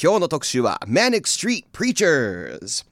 今日の特集は Manic Street Preachers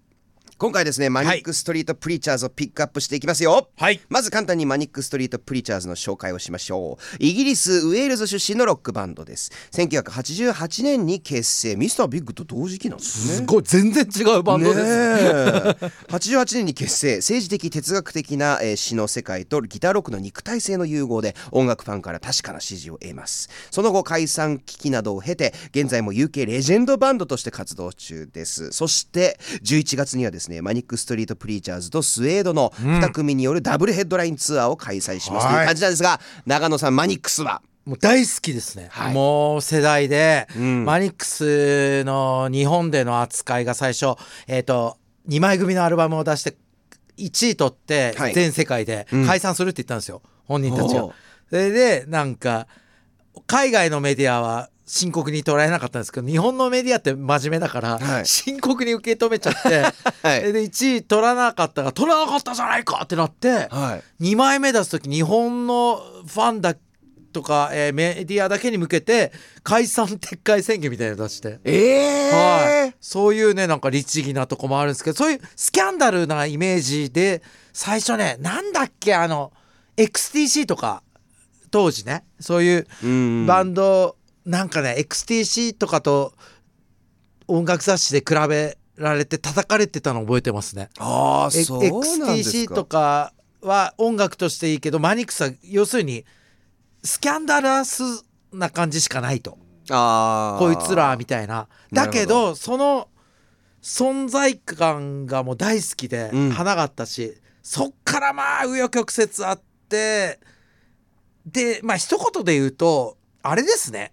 今回ですねマニックストリートプリーチャーズをピックアップしていきますよ。はい。まず簡単にマニックストリートプリーチャーズの紹介をしましょう。イギリスウェールズ出身のロックバンドです。1988年に結成。ミスタービッグと同時期なんですね。すごい。全然違うバンドです、ね。え。88年に結成。政治的哲学的な、えー詩の世界とギターロックの肉体性の融合で音楽ファンから確かな支持を得ます。その後解散危機などを経て現在も UK レジェンドバンドとして活動中です。そして11月にはですねマニックストリートプリーチャーズとスウェードの2組によるダブルヘッドラインツアーを開催します、はいとい。う感じなんですが長野さんマニックスは？もう大好きですね、はい。もう世代で、ん。マニックスの日本での扱いが最初えっ、と2枚組のアルバムを出して1位取ってはい。全世界でうん。解散するって言ったんですよ、本人たちが。それでなんか海外のメディアは深刻に捉えなかったんですけど日本のメディアって真面目だから、はい。深刻に受け止めちゃって、はい。で1位取らなかったが取らなかったじゃないかってなって、はい。2枚目出す時日本のファンだとか、えーメディアだけに向けて解散撤回宣言みたいなの出して、ええはい、そういうねなんか律儀なとこもあるんですけどそういうスキャンダルなイメージで最初ねなんだっけあの XTC とか当時ねそういううん。バンド、なんかね XTC とかと音楽雑誌で比べられて叩かれてたの覚えてますね。えああそうなんです XTC か。とかは音楽としていいけどマニックスは要するにスキャンダラスな感じしかないと。あー。こいつらみたいな。だけどその存在感がもう大好きでうん。花があったし、そっからまあ紆余曲折あってでまあ一言で言うとあれですね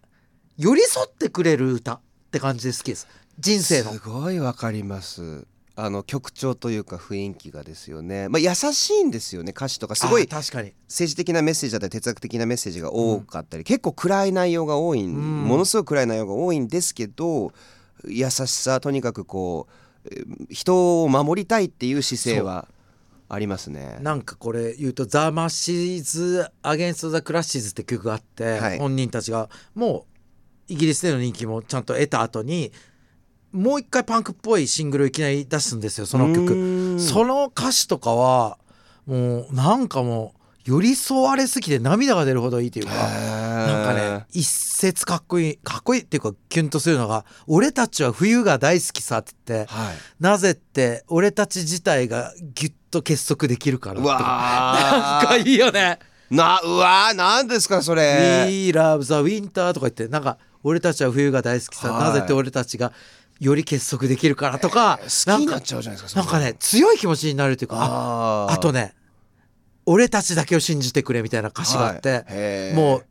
寄り添ってくれる歌って感じで好きです人生の。すごいわかります。あの曲調というか雰囲気がですよね、まあ、優しいんですよね歌詞とか。すごいあ確かに。政治的なメッセージだったり哲学的なメッセージが多かったり、結構暗い内容が多いん、ん。ものすごい暗い内容が多いんですけど優しさとにかくこうえー人を守りたいっていう姿勢はありますね。なんかこれ言うと「ザ・マシーズ・アゲンスト・ザ・クラッシーズ」って曲があって、はい。本人たちがもうイギリスでの人気もちゃんと得た後にもう一回パンクっぽいシングルをいきなり出すんですよそのう曲。その歌詞とかはもうなんかもう寄り添われすぎて涙が出るほどいいというか。なんかね一節かっこいいかっこいいっていうかキュンとするのが「俺たちは冬が大好きさ」って言ってはい、なぜって俺たち自体がギュッと結束できるからなんかいいよね。なうわーなんですかそ「れ。We love the winter」とか言ってなんか俺たちは冬が大好きさ、はい。なぜって俺たちがより結束できるからとか、好きになっちゃうじゃないですかなんかね強い気持ちになるというかああとね俺たちだけを信じてくれみたいな歌詞があって、はいもう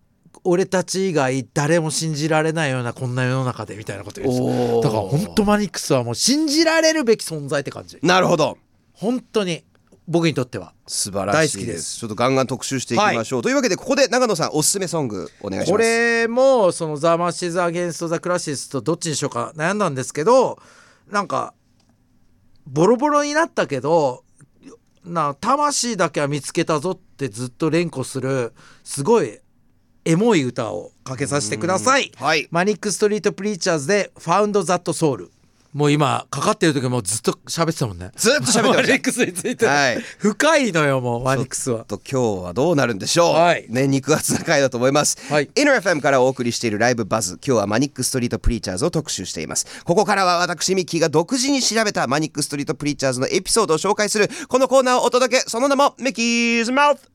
俺たち以外誰も信じられないようなこんな世の中でみたいなこと言うんですだから本当マニックスはもう信じられるべき存在って感じ。なるほど。本当に僕にとっては素晴らしいです。す。ちょっとガンガン特集していきましょう、というわけでここで長野さんおすすめソングお願いします。これもその「ザ・マシーズ・アゲンスト・ザ・クラシス」とどっちにしようか悩んだんですけどなんかボロボロになったけどな魂だけは見つけたぞってずっと連呼するすごいエモい歌をかけさせてください。はい。マニック・ストリート・プリーチャーズで「Found That Soul」もう今かかってる時もずっと喋ってたもんね。ずっと喋ってました。マニックスについて、はい。深いのよもうマニックスは。と今日はどうなるんでしょう、はい。ね肉厚な回だと思います、はい。イ NRFM からお送りしているライブバズ。今日はマニックストリートプリーチャーズを特集しています。ここからは私ミッキーが独自に調べたマニックストリートプリーチャーズのエピソードを紹介するこのコーナーをお届け。その名もミッキーズマウス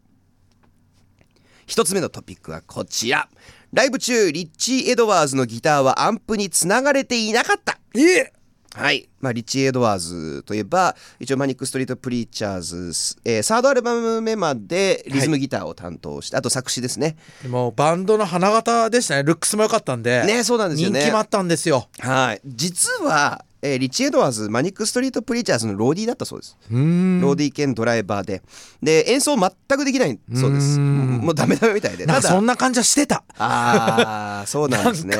一つ目のトピックはこちら。ライブ中リッチー・エドワーズのギターはアンプにつながれていなかった。えはい、まあ、リッチー・エドワーズといえば一応マニック・ストリート・プリーチャーズ、えーサードアルバム目までリズムギターを担当して、あと作詞ですね。もうバンドの花形でしたね。ルックスも良かったんで。ねそうなんですよね。人気もあったんですよ。はい。実は、えーリッチー・エドワーズマニック・ストリート・プリーチャーズのローディーだったそうです。うん。ローディー兼ドライバーで。で演奏全くできないそうです。うん。もうダメダメみたいで。ただそんな感じはしてた。ああそうなんですね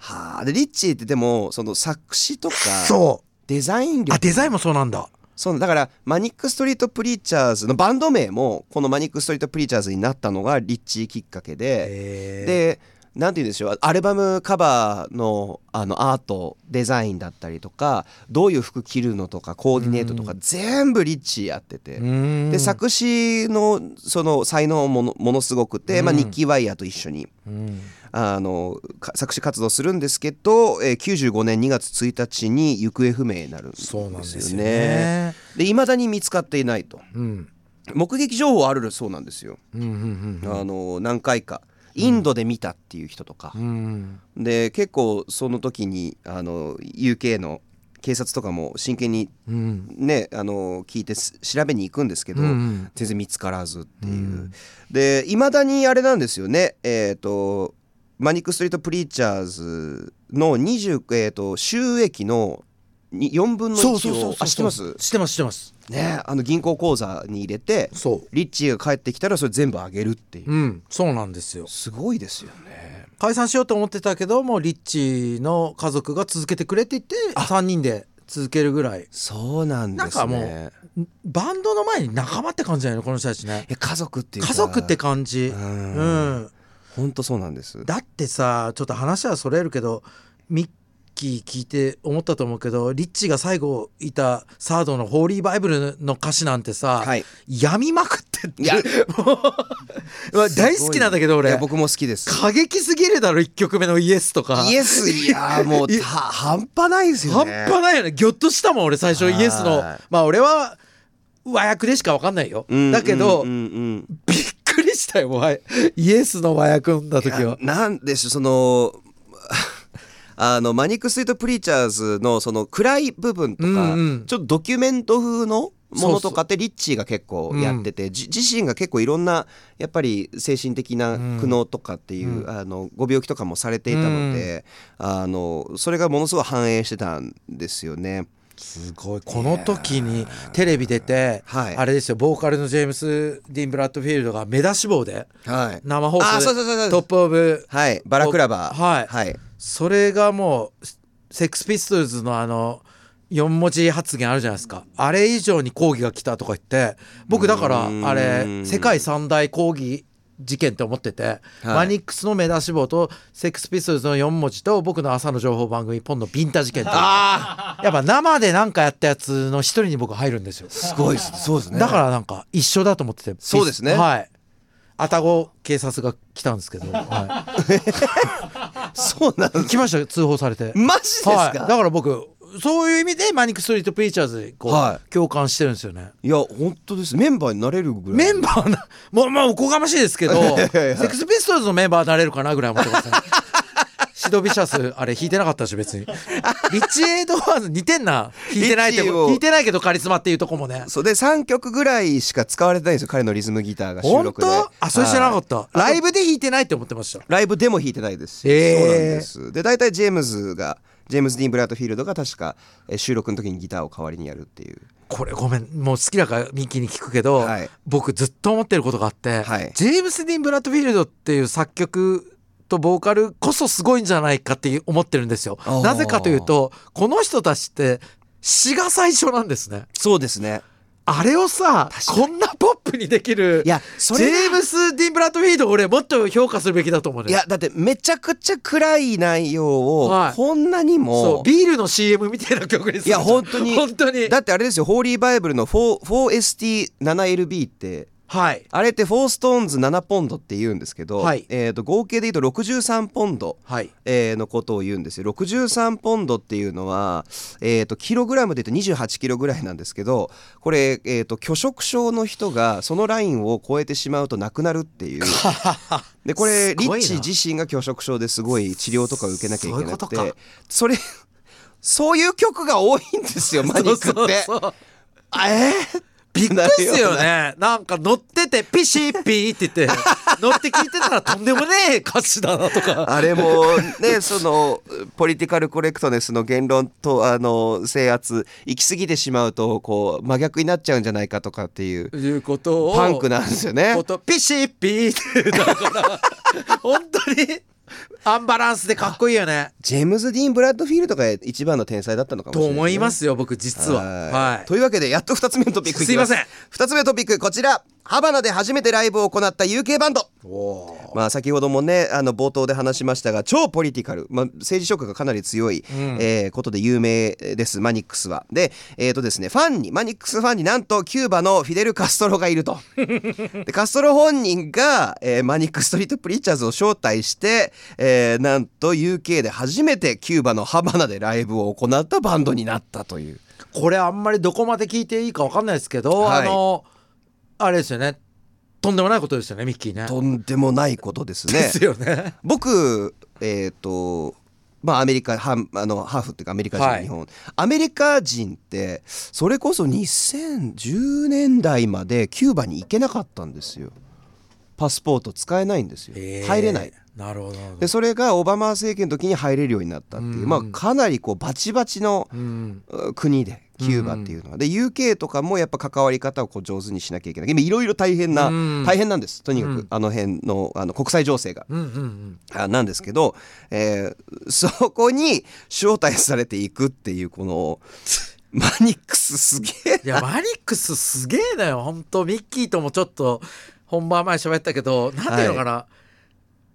はあ。でリッチーってでもその作詞とかそう。デザイン力。あデザインもそうなんだ。そうだからマニック・ストリート・プリーチャーズのバンド名もこのマニック・ストリート・プリーチャーズになったのがリッチーきっかけで。でなんて言うんでしょう。アルバムカバーのあのアートデザインだったりとかどういう服着るのとかコーディネートとか全部リッチーやってて、で作詞のその才能ものものすごくて、まあ、ニッキー・ワイヤーと一緒に。あのか作詞活動するんですけど、えー、95年2月1日に行方不明になるんですよね。で未だに見つかっていないと、うん。目撃情報あるそうなんですよ。うんうんうん。あの何回かインドで見たっていう人とか、うん。で結構その時にあの UK の警察とかも真剣にうん。ねあの聞いてす調べに行くんですけど、うん。うん全然見つからずっていう、うん。でいまだにあれなんですよね。えっ、とマニック・ストリート・プリーチャーズの20、えー、と収益のに4分の1を知ってます？知ってます知ってます。ねあの銀行口座に入れてそリッチーが帰ってきたらそれ全部あげるっていう。ううんそうなんですよ。すごいですよね。解散しようと思ってたけどもうリッチーの家族が続けてくれって言って3人で続けるぐらい。そうなんですね。なんかもバンドの前に仲間って感じだよねこの人たちね。家族っていうか。家族って感じ。ううん。ん本当そうなんです。だってさちょっと話はそれるけどミッキー聞いて思ったと思うけどリッチが最後いたサードの「ホーリーバイブル」の歌詞なんてさ、はい。病みまくってって。いや。大好きなんだけど俺。僕も好きです。過激すぎるだろ1曲目のイエスとか。イエスいやもう 半端ないですよ半ね端ないよね。ギョッとしたもん俺最初イエスの。はいまあ俺は和訳でしか分かんないよ、うんだけど、うんうんうん。びっくりしたよわイエスの和訳読んだ時は。なんでしょうそのあのマニック・ストリート・プリーチャーズのその暗い部分とか、うんうん。ちょっとドキュメント風のものとかってリッチーが結構やってて、じ自身が結構いろんなやっぱり精神的な苦悩とかっていう、あのご病気とかもされていたので、あのそれがものすごい反映してたんですよね。すごい。この時にテレビ出て、はい。あれですよボーカルのジェームス・ディン・ブラッドフィールドが目出し帽ではい、生放あ送でトップ・オブはい、バラクラバー。はい。はい、それがもうセックスピストルズのあの4文字発言あるじゃないですか。あれ以上に抗議が来たとか言って僕だからうん。あれ世界三大抗議事件って思ってて、マニックスの目出し帽とセックスピストルズの4文字と僕の朝の情報番組ポンのビンタ事件ってやっぱ生で何かやったやつの一人に僕入るんですよ。すごいそうですね。だからなんか一緒だと思ってて。そうですね。はい愛宕警察が来たんですけど、はそうなん来ましたよ通報されて。マジですか、はい、だから僕そういう意味でマニック・ストリート・プリーチャーズにこう、はい。共感してるんですよね。いや本当です。メンバーになれるぐらい。メンバーなもうまあおこがましいですけど セックスピストルズのメンバーになれるかなぐらい思ってますね。シドビシャスあれ弾いてなかったでしょ別に。リッチ・エイドワーズ似てんな。弾いてないって弾いてないけどカリスマっていうとこもね。そう。で3曲ぐらいしか使われてないんですよ彼のリズムギターが収本録で。当？あそれ知らなかった、はい。ライブで弾いてないって思ってました。ライブでも弾いてないです。し、へー。そうなんです。で大体ジェームズがジェームズ・ディーン・ブラッドフィールドが確かえー収録の時にギターを代わりにやるっていう。これごめん。もう好きだからミッキーに聞くけど、はい。僕ずっと思ってることがあって、はい。ジェームス・ディン・ブラッドフィールドっていう作曲とボーカルこそすごいんじゃないかって思ってるんですよ。なぜかというとこの人たちって詩が最初なんですね。そうですね。あれをさこんなポップにできるいやジェームス・ディン・ブラッドフィールド俺もっと評価するべきだと思うねいやだってめちゃくちゃ暗い内容をはい。こんなにそもうビールの CM みたいな曲にするいや本当に。本当に。だってあれですよホーリーバイブルの 4- 4ST7LB ってはい。あれって4ストーンズ7ポンドって言うんですけど、はい。えー、と合計で言うと63ポンド、はい。えーのことを言うんですよ。63ポンドっていうのは、えー、とキログラムで言うと28キロぐらいなんですけどこれ、えー、と拒食症の人がそのラインを超えてしまうと亡くなるっていう。でこれリッチー自身が拒食症ですごい治療とか受けなきゃいけなくてそれそういう曲が多いんですよマニックって。そうそうそう。あえーびっくりですよね。なんか乗っててピシッピーって言って 乗って聞いてたらとんでもねえ歌詞だなとか。あれもね そのポリティカルコレクトネスの言論とあの制圧行き過ぎてしまうとこう真逆になっちゃうんじゃないかとかっていういうことをパンクなんですよね。ピシッピーってだから 本当に？アンバランスでかっこいいよね。ジェームズ・ディーン・ブラッドフィールドが一番の天才だったのかもしれない、と思いますよ僕実は。はい。はい。というわけでやっと2つ目のトピックいきます。いません。2つ目のトピックこちらハバナで初めてライブを行った UK バンドまあ、先ほどもねあの冒頭で話しましたが超ポリティカル、まあ、政治色がかなり強い、えーことで有名ですマニックスは。で,、えーとですね、ファンにマニックスファンになんとキューバのフィデル・カストロがいると。でカストロ本人が、えーマニックストリート・プリーチャーズを招待して、えーなんと UK で初めてキューバのハバナでライブを行ったバンドになったという。これあんまりどこまで聞いていいかわかんないですけど、はいあのあれですよね。とんでもないことですよねミッキーね。とんでもないことですね。ですよね。僕えっ、とまあアメリカハンあのハーフっていうかアメリカ人、はい。日本。アメリカ人ってそれこそ2010年代までキューバに行けなかったんですよ。パスポート使えないんですよ、入れない。なるほど。でそれがオバマ政権の時に入れるようになったっていう、うん。まあかなりこうバチバチのうん。う国でキューバっていうのは、で UK とかもやっぱ関わり方をこう上手にしなきゃいけない。今いろいろ大変な、うん。大変なんです。とにかく、うん。あの辺のあの国際情勢が。あなんですけど、えーそこに招待されていくっていうこのマニックスすげえいやマニックスすげえなよ。本当ミッキーともちょっと本番前喋ったけどなんていうのかな、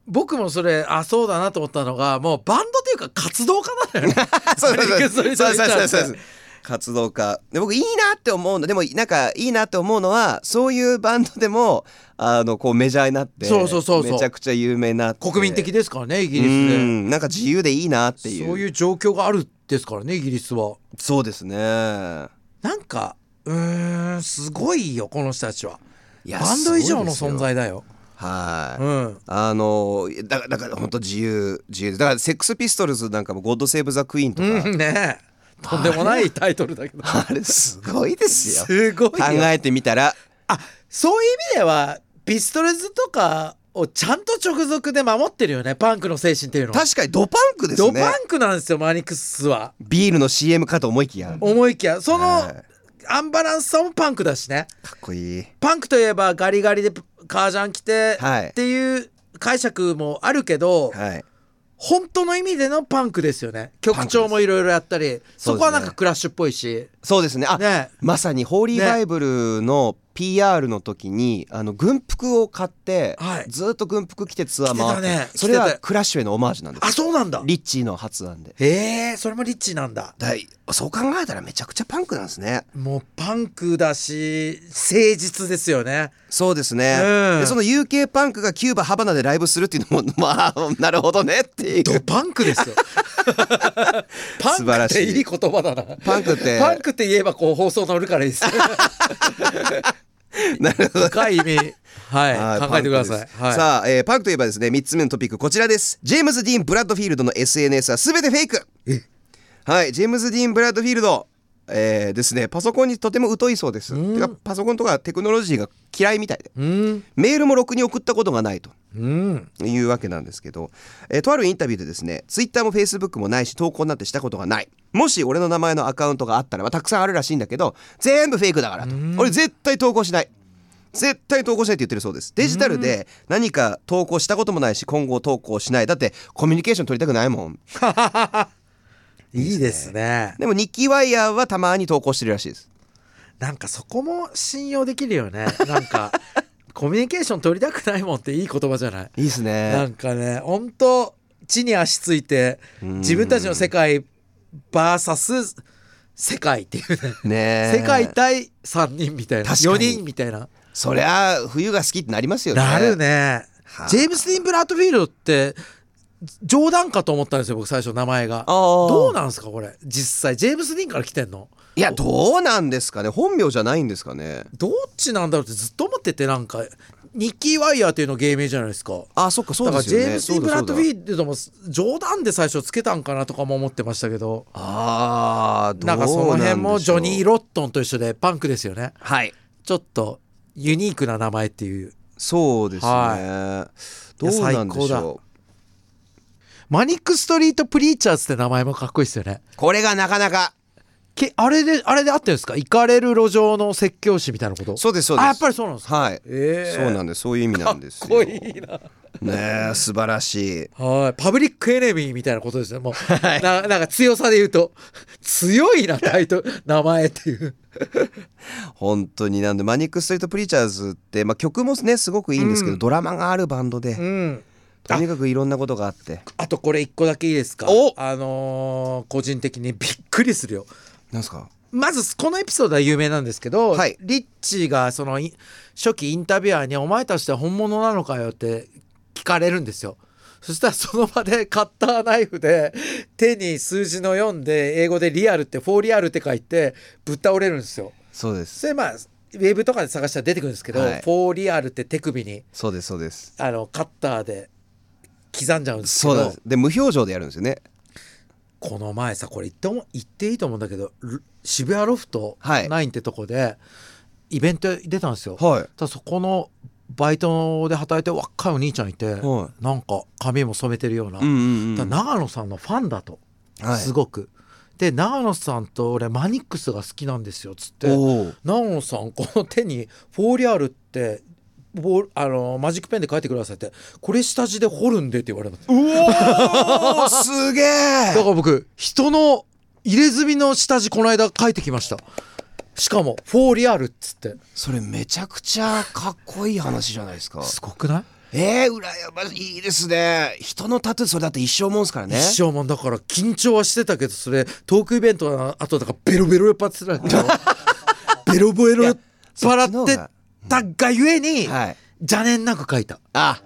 僕もそれあそうだなと思ったのがもうバンドっていうか活動家なのよね。そうそうそう。そうそうそうそうう活動家。で僕いいなって思うの。でもなんかいいなって思うのはそういうバンドでもあのこうメジャーになってそうそうそうそう。めちゃくちゃ有名にな国民的ですからねイギうリスで。ん。なんか自由でいいなっていう。そういう状況があるですからねイギリスは。そうですね。なんかうーんすごいよこの人たちは。バンド以上の存在だよ。はい、うん。あのだからだから本当自由自由でだからセックスピストルズなんかも「ゴッド・セーブ・ザ・クイーン」とか、うんねとんでもないタイトルだけど。あれすごいですよ。すごいよ。考えてみたら。あそういう意味ではピストルズとかをちゃんと直属で守ってるよねパンクの精神っていうのは。確かにドパンクですね。ドパンクなんですよマニックスは。ビールの CM かと思いきや。か思いきや。そのはい。アンバランスさもパンクだしね。っこいい。パンクといえばガリガリでカージャン着てはい。っていう解釈もあるけど、はい本当の意味でのパンクですよね。曲調もいろいろやったり。そこはなんかクラッシュっぽいし。そうですね。あね。まさにホーリーねバイブルの PR の時にあの軍服を買って、はい。ずっと軍服着てツアー回ってね。それはクラッシュへのオマージュなんですあそうなんだ。リッチーの発案で。へえそれもリッチなんだ。だいそう考えたらめちゃくちゃパンクなんですね。もうパンクだし誠実ですよね。そうですね、うん。でその UK パンクがキューバハバナでライブするっていうのも まあなるほどねっていう。ドパンクですよ。パンク素晴らしい。っていい言葉だな。パンクって。パンクって言えばこう放送乗るからいいです なるほど。深い意味。はい。はい考えてください。はい。さあ、えーパンクといえばですね3つ目のトピックこちらです。ジェームズ・ディーン・ブラッドフィールドの SNS は全てフェイク。はいジェームズ・ディーン・ブラッドフィールドえーですねパソコンにとても疎いそうです。うん。てかパソコンとかテクノロジーが嫌いみたいで。うん。メールもろくに送ったことがないと。うん。いうわけなんですけど、えーとあるインタビューでですねツイッターもフェイスブックもないし投稿なんてしたことがない。もし俺の名前のアカウントがあったら、まあ、たくさんあるらしいんだけど全部フェイクだからと。俺絶対投稿しない。絶対投稿しないって言ってるそうです。デジタルで何か投稿したこともないし今後投稿しない。だってコミュニケーション取りたくないもん いいですね。でもニッキーワイヤーはたまに投稿してるらしいです。なんかそこも信用できるよね。なんかコミュニケーション取りたくないもんっていい言葉じゃない。いいですなねんかね本当地に足ついてうん。自分たちの世界 VS 世界っていうね。ねえ。世界対3人みたいな確かに。4人みたいな。そりゃ冬が好きってなりますよね。なるね。はあ。ジェームス・ディーン・ブラッドフィールドって冗談かと思ったんですよ僕最初名前が。どうなんですかこれ？実際。ジェームス・ディーンから来てんの？いやどうなんですかね？本名じゃないんですかね？どっちなんだろうってずっと思っててなんかニッキー・ワイヤーっていうの芸名じゃないですか。あそっかそうだからジですよねェームス・ディーン・ブラッドフィルールドも冗談で最初つけたんかなとかも思ってましたけど。ああどうなんかその辺もジョニー・ロロットンと一緒でパンクですよね。はい。ちょっとユニークな名前っていう。そうですね、はどうなんでしょマニック・ストリート・プリーチャーズって名前もかっこいいですよね。うこれがなかなか。けあれであれで合ってるんですか？行かれる路上の説教師みたいなこと？そうですそうです。あやっぱりそうなんですか？はい、ええそうなんです。そういう意味なんですよ。かっこいいな。ねえ素晴らしい。はい。パブリックエネミーみたいなことですね。もう、ななんか強さで言うと。強いなタイトル。名前っていう。本当になんでマニック・ストリート・プリーチャーズって、まあ、曲もねすごくいいんですけど、うん。ドラマがあるバンドで、うんとにかくいろんなことがあって。あとこれ一個だけいいですか？お！あのー個人的にびっくりするよ。なんすか？まずこのエピソードは有名なんですけど、はい。リッチーがそのい初期インタビュアーに「お前たちって本物なのかよ」って聞かれるんですよ。そしたらその場でカッターナイフで 手に数字の読んで英語で「リアル」って「フォーリアル」って書いてぶっ倒れるんですよ。そうです。それまあウェブとかで探したら出てくるんですけど「はい。フォーリアル」って手首にそうですそうです。あのカッターで刻んじゃうんですけど。そうなんです。で無表情でやるんですよね。この前さこれ言っても言っていいと思うんだけどル渋谷ロフトはい。9ってとこでイベント出たんですよ。はい。ただそこのバイトで働いてる若いお兄ちゃんいて、はなんか髪も染めてるような、うんうんうん。長野さんのファンだと、はい。すごく。で長野さんと俺マニックスが好きなんですよっつって。長野さんこの手にフォーリアルってボールあのマジックペンで書いてくださいってこれ下地で彫るんでって言われたうおすげえ。だから僕人の入れ墨の下地この間書いてきました。しかもフォーリアルっつって。それめちゃくちゃかっこいい話じゃないですか。すごくない？えー、羨ましいいいですね。人のタトゥーそれだって一生もんすからね。一生もんだから緊張はしてたけどそれトークイベントの後だからベロベロ酔っ払ってたけど ベロベロ酔っ払ってたがゆえにはい。邪念なく書いた。あ。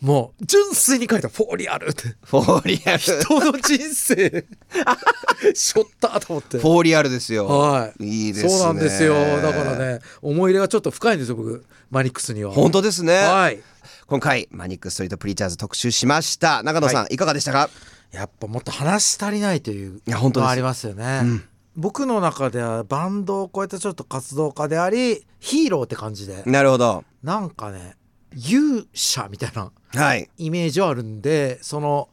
もう純粋に書いた。フォーリアル。ってフォーリアル。人の人生。しょったと思って。フォーリアルですよ。はい。いいですね。そうなんですよ。だからね思い入れがちょっと深いんですよ僕。マニックスには。本当ですね、はい。今回マニック・ストリート・プリーチャーズ特集しました。中野さん、、はい。かがでしたか？やっぱもっと話し足りないといういや本当ありますよね、僕の中ではバンドを超えたちょっと活動家でありヒーローって感じで。なるほど。なんかね勇者みたいなはい。イメージはあるんでその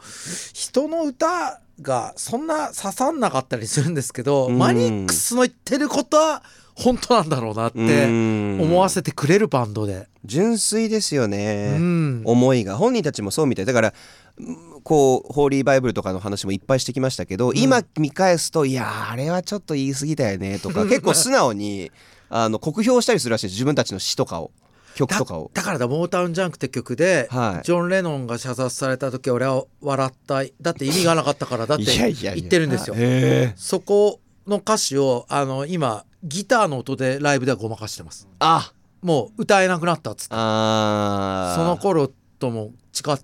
人の歌がそんな刺さんなかったりするんですけどうん。マニックスの言ってることは本当なんだろうなって思わせてくれるバンドで。純粋ですようね、ん。思いが。本人たちもそうみたい。だからうんこうホーリーバイブルとかの話もいっぱいしてきましたけど、今見返すといやーあれはちょっと言い過ぎだよねとか結構素直にあの酷評したりするらしい自分たちの詩とかを曲だとかを。だからだ「モータウン・ジャンク」って曲で、はい。ジョン・レノンが射殺された時俺は笑っただって意味がなかったからだっていやいやいや。言ってるんですよ。へー。そこの歌詞をあの今ギターの音でライブではごまかしてます。あ。もう歌えなくなったっつって。その頃とも近く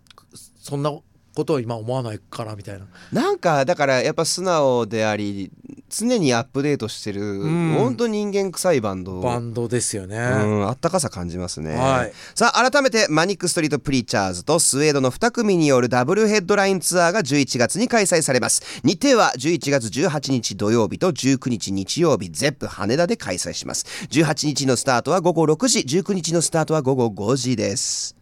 そんなことを今思わないからみたいな。なんかだからやっぱ素直であり常にアップデートしてる、ん。本当人間臭いバンド。バンドですよね。うん、あったかさ感じますね、はい。さあ改めてマニック・ストリート・プリーチャーズとスウェードの2組によるダブルヘッドラインツアーが11月に開催されます。日程は11月18日土曜日と19日日曜日。ゼップ羽田で開催します。18日のスタートは午後6時。19日のスタートは午後5時です